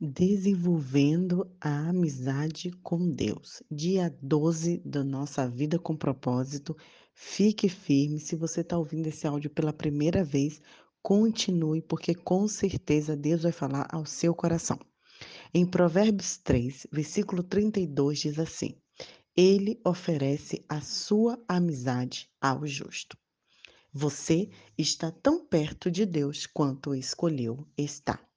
Desenvolvendo a amizade com Deus. Dia 12 da nossa vida com propósito. Fique firme. Se você está ouvindo esse áudio pela primeira vez, continue, porque com certeza Deus vai falar ao seu coração. Em Provérbios 3, versículo 32, diz assim: Ele oferece a sua amizade ao justo. Você está tão perto de Deus quanto escolheu estar.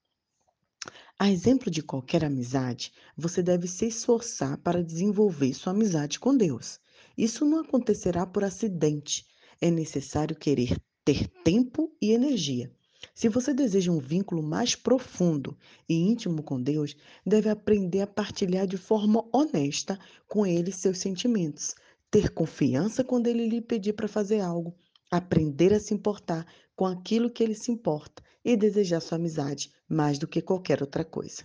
A exemplo de qualquer amizade, você deve se esforçar para desenvolver sua amizade com Deus. Isso não acontecerá por acidente. É necessário querer ter tempo e energia. Se você deseja um vínculo mais profundo e íntimo com Deus, deve aprender a partilhar de forma honesta com Ele seus sentimentos, ter confiança quando Ele lhe pedir para fazer algo, aprender a se importar com aquilo que Ele se importa e desejar sua amizade mais do que qualquer outra coisa.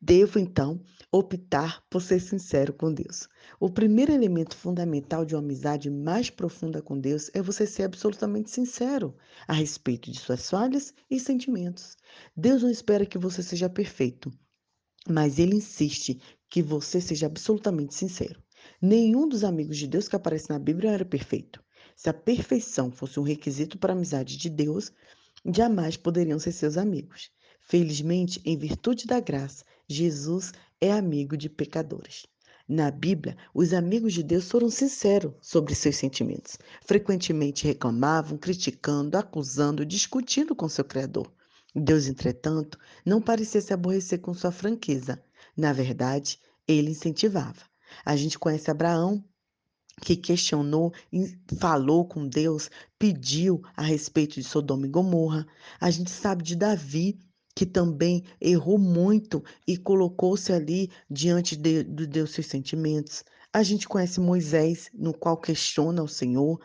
Devo, então, optar por ser sincero com Deus. O primeiro elemento fundamental de uma amizade mais profunda com Deus é você ser absolutamente sincero a respeito de suas falhas e sentimentos. Deus não espera que você seja perfeito, mas Ele insiste que você seja absolutamente sincero. Nenhum dos amigos de Deus que aparece na Bíblia era perfeito. Se a perfeição fosse um requisito para a amizade de Deus, jamais poderiam ser seus amigos. Felizmente, em virtude da graça, Jesus é amigo de pecadores. Na Bíblia, os amigos de Deus foram sinceros sobre seus sentimentos. Frequentemente reclamavam, criticando, acusando, discutindo com seu Criador. Deus, entretanto, não parecia se aborrecer com sua franqueza. Na verdade, ele incentivava. A gente conhece Abraão, que questionou, falou com Deus, pediu a respeito de Sodoma e Gomorra. A gente sabe de Davi, que também errou muito e colocou-se ali diante de, de Deus seus sentimentos. A gente conhece Moisés, no qual questiona o Senhor,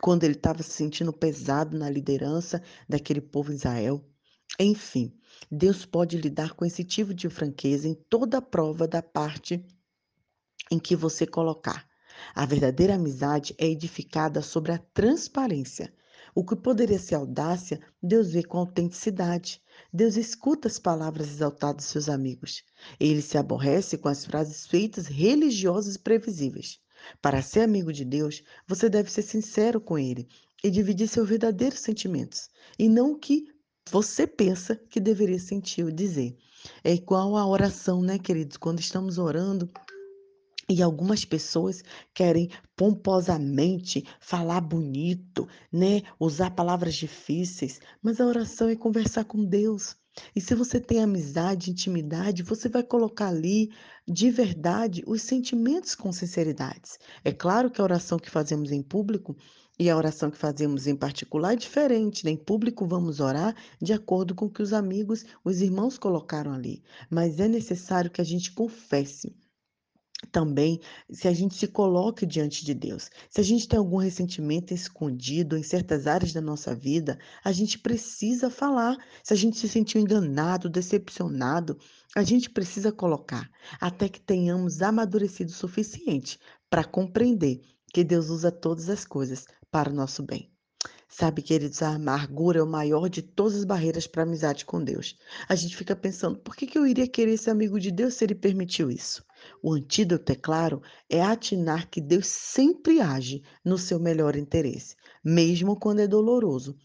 quando ele estava se sentindo pesado na liderança daquele povo Israel. Enfim, Deus pode lidar com esse tipo de franqueza em toda a prova da parte em que você colocar. A verdadeira amizade é edificada sobre a transparência. O que poderia ser audácia, Deus vê com autenticidade. Deus escuta as palavras exaltadas de seus amigos. Ele se aborrece com as frases feitas religiosas e previsíveis. Para ser amigo de Deus, você deve ser sincero com ele e dividir seus verdadeiros sentimentos, e não o que você pensa que deveria sentir ou dizer. É igual a oração, né, queridos? Quando estamos orando, e algumas pessoas querem pomposamente falar bonito, né? Usar palavras difíceis, mas a oração é conversar com Deus. E se você tem amizade, intimidade, você vai colocar ali de verdade os sentimentos com sinceridade. É claro que a oração que fazemos em público e a oração que fazemos em particular é diferente. Né? Em público vamos orar de acordo com o que os amigos, os irmãos colocaram ali. Mas é necessário que a gente confesse também se a gente se coloque diante de Deus. Se a gente tem algum ressentimento escondido em certas áreas da nossa vida, a gente precisa falar. Se a gente se sentiu enganado, decepcionado, a gente precisa colocar, até que tenhamos amadurecido o suficiente para compreender que Deus usa todas as coisas para o nosso bem. Sabe, queridos, a amargura é o maior de todas as barreiras para a amizade com Deus. A gente fica pensando, por que, que eu iria querer ser amigo de Deus se ele permitiu isso? O antídoto, é claro, é atinar que Deus sempre age no seu melhor interesse, mesmo quando é doloroso,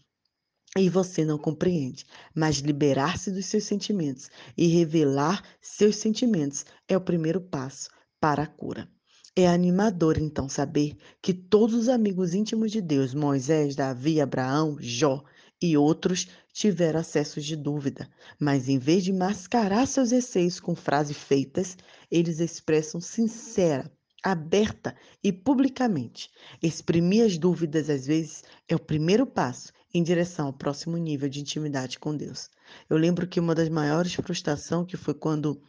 e você não compreende, mas liberar-se dos seus sentimentos e revelar seus sentimentos é o primeiro passo para a cura. É animador, então, saber que todos os amigos íntimos de Deus, Moisés, Davi, Abraão, Jó e outros, tiveram acessos de dúvida, mas em vez de mascarar seus receios com frases feitas, eles expressam sincera, aberta e publicamente. Exprimir as dúvidas, às vezes, é o primeiro passo em direção ao próximo nível de intimidade com Deus. Eu lembro que uma das maiores frustrações que foi quando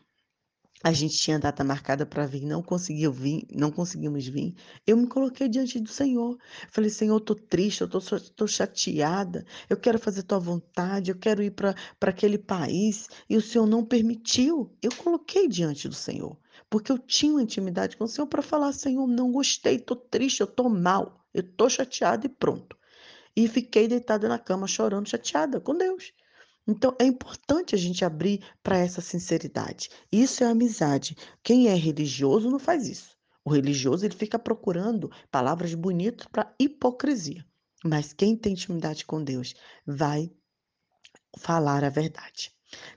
a gente tinha data marcada para vir, não conseguiu vir, não conseguimos vir. Eu me coloquei diante do Senhor. Falei, Senhor, eu tô triste, eu tô, tô chateada, eu quero fazer tua vontade, eu quero ir para aquele país, e o Senhor não permitiu. Eu coloquei diante do Senhor, porque eu tinha uma intimidade com o Senhor para falar, Senhor, não gostei, tô triste, eu tô mal, eu tô chateada e pronto. E fiquei deitada na cama chorando, chateada com Deus. Então é importante a gente abrir para essa sinceridade. Isso é amizade. Quem é religioso não faz isso. O religioso ele fica procurando palavras bonitas para hipocrisia. Mas quem tem intimidade com Deus vai falar a verdade.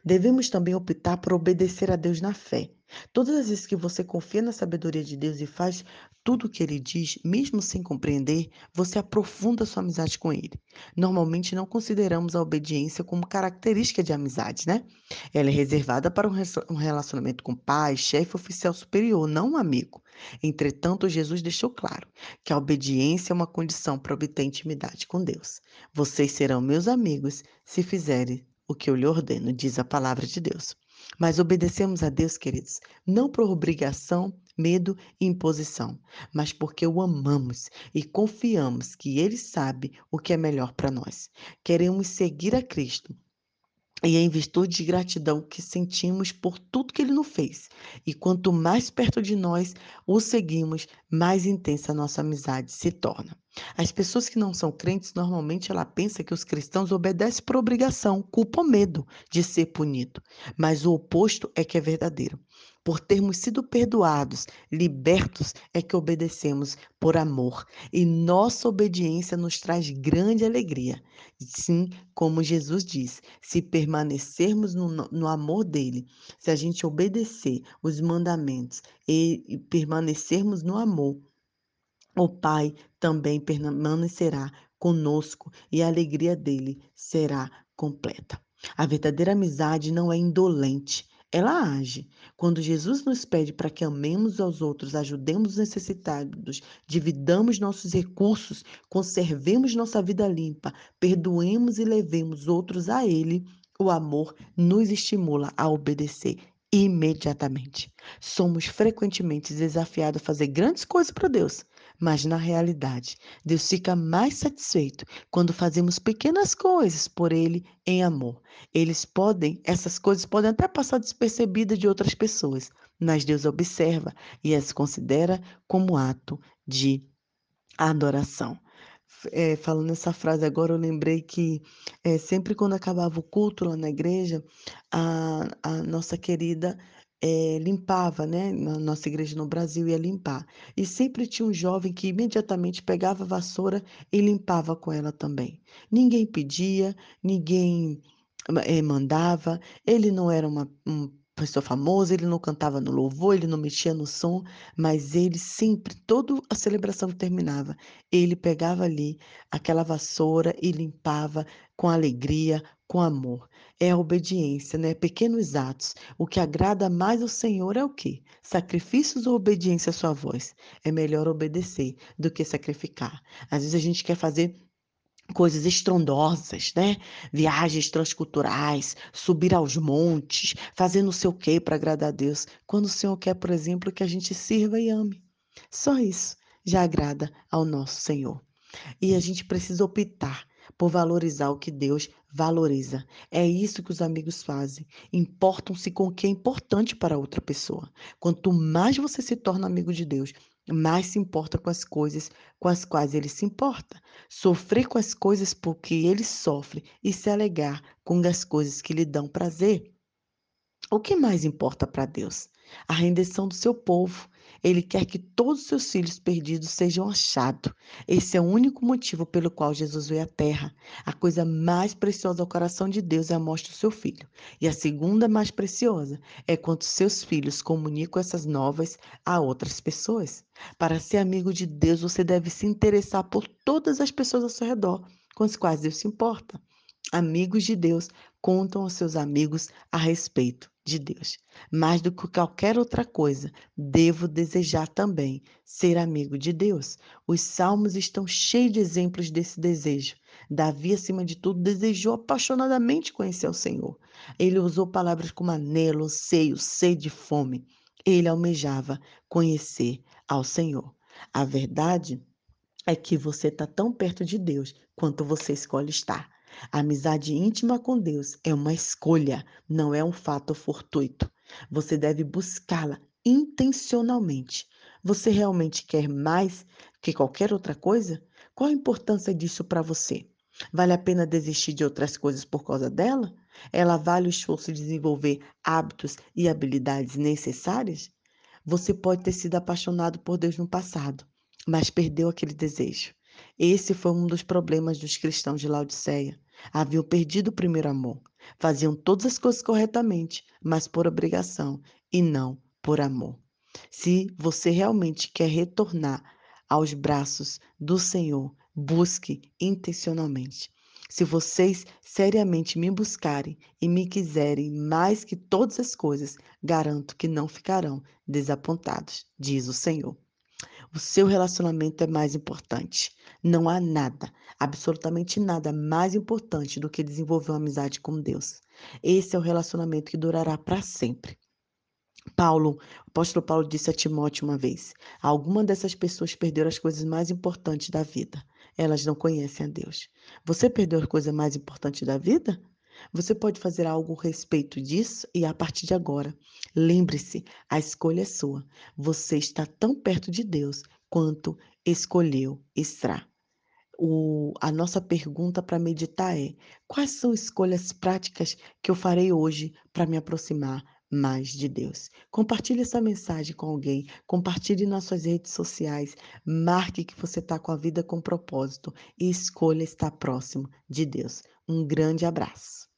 Devemos também optar por obedecer a Deus na fé. Todas as vezes que você confia na sabedoria de Deus e faz tudo o que ele diz, mesmo sem compreender, você aprofunda sua amizade com ele. Normalmente não consideramos a obediência como característica de amizade, né? Ela é reservada para um relacionamento com pai, chefe, oficial superior, não um amigo. Entretanto, Jesus deixou claro que a obediência é uma condição para obter intimidade com Deus. Vocês serão meus amigos se fizerem o que eu lhe ordeno, diz a palavra de Deus. Mas obedecemos a Deus, queridos, não por obrigação, medo e imposição, mas porque o amamos e confiamos que Ele sabe o que é melhor para nós. Queremos seguir a Cristo e é em virtude de gratidão que sentimos por tudo que ele nos fez. E quanto mais perto de nós o seguimos, mais intensa a nossa amizade se torna. As pessoas que não são crentes, normalmente ela pensa que os cristãos obedecem por obrigação, culpa ou medo de ser punido. Mas o oposto é que é verdadeiro. Por termos sido perdoados, libertos, é que obedecemos por amor. E nossa obediência nos traz grande alegria. Sim, como Jesus diz, se permanecermos no, no amor dele, se a gente obedecer os mandamentos e, e permanecermos no amor, o Pai também permanecerá conosco e a alegria dele será completa. A verdadeira amizade não é indolente, ela age. Quando Jesus nos pede para que amemos aos outros, ajudemos os necessitados, dividamos nossos recursos, conservemos nossa vida limpa, perdoemos e levemos outros a Ele, o amor nos estimula a obedecer imediatamente. Somos frequentemente desafiados a fazer grandes coisas para Deus, mas na realidade, Deus fica mais satisfeito quando fazemos pequenas coisas por Ele em amor. Eles podem, essas coisas podem até passar despercebidas de outras pessoas, mas Deus observa e as considera como ato de adoração. É, falando essa frase agora, eu lembrei que é, sempre quando acabava o culto lá na igreja, a, a nossa querida é, limpava, né? Na nossa igreja no Brasil ia limpar. E sempre tinha um jovem que imediatamente pegava a vassoura e limpava com ela também. Ninguém pedia, ninguém é, mandava, ele não era uma, um pessoa famosa, ele não cantava no louvor, ele não mexia no som, mas ele sempre, toda a celebração que terminava, ele pegava ali aquela vassoura e limpava com alegria, com amor. É a obediência, né? Pequenos atos. O que agrada mais ao Senhor é o quê? Sacrifícios ou obediência à sua voz? É melhor obedecer do que sacrificar. Às vezes a gente quer fazer coisas estrondosas, né? Viagens transculturais, subir aos montes, fazer não sei o quê para agradar a Deus. Quando o Senhor quer, por exemplo, que a gente sirva e ame. Só isso já agrada ao nosso Senhor. E a gente precisa optar por valorizar o que Deus valoriza. É isso que os amigos fazem. Importam-se com o que é importante para outra pessoa. Quanto mais você se torna amigo de Deus, mais se importa com as coisas com as quais ele se importa. Sofrer com as coisas porque ele sofre e se alegar com as coisas que lhe dão prazer. O que mais importa para Deus? A rendição do seu povo. Ele quer que todos os seus filhos perdidos sejam achados. Esse é o único motivo pelo qual Jesus veio à terra. A coisa mais preciosa ao coração de Deus é a morte do seu filho. E a segunda mais preciosa é quando seus filhos comunicam essas novas a outras pessoas. Para ser amigo de Deus, você deve se interessar por todas as pessoas ao seu redor com as quais Deus se importa. Amigos de Deus contam aos seus amigos a respeito de Deus. Mais do que qualquer outra coisa, devo desejar também ser amigo de Deus. Os salmos estão cheios de exemplos desse desejo. Davi, acima de tudo, desejou apaixonadamente conhecer o Senhor. Ele usou palavras como anelo, seio, sede e fome. Ele almejava conhecer ao Senhor. A verdade é que você está tão perto de Deus quanto você escolhe estar. A amizade íntima com Deus é uma escolha, não é um fato fortuito. Você deve buscá-la intencionalmente. Você realmente quer mais que qualquer outra coisa? Qual a importância disso para você? Vale a pena desistir de outras coisas por causa dela? Ela vale o esforço de desenvolver hábitos e habilidades necessárias? Você pode ter sido apaixonado por Deus no passado, mas perdeu aquele desejo. Esse foi um dos problemas dos cristãos de Laodiceia. Haviam perdido o primeiro amor. Faziam todas as coisas corretamente, mas por obrigação e não por amor. Se você realmente quer retornar aos braços do Senhor, busque intencionalmente. Se vocês seriamente me buscarem e me quiserem mais que todas as coisas, garanto que não ficarão desapontados, diz o Senhor. O seu relacionamento é mais importante. Não há nada, absolutamente nada mais importante do que desenvolver uma amizade com Deus. Esse é o relacionamento que durará para sempre. Paulo, o apóstolo Paulo disse a Timóteo uma vez: alguma dessas pessoas perderam as coisas mais importantes da vida. Elas não conhecem a Deus. Você perdeu a coisa mais importante da vida? Você pode fazer algo a respeito disso e a partir de agora, lembre-se, a escolha é sua. Você está tão perto de Deus quanto escolheu estar. O, a nossa pergunta para meditar é: quais são escolhas práticas que eu farei hoje para me aproximar mais de Deus. Compartilhe essa mensagem com alguém, compartilhe nas suas redes sociais, marque que você está com a vida com propósito e escolha estar próximo de Deus. Um grande abraço.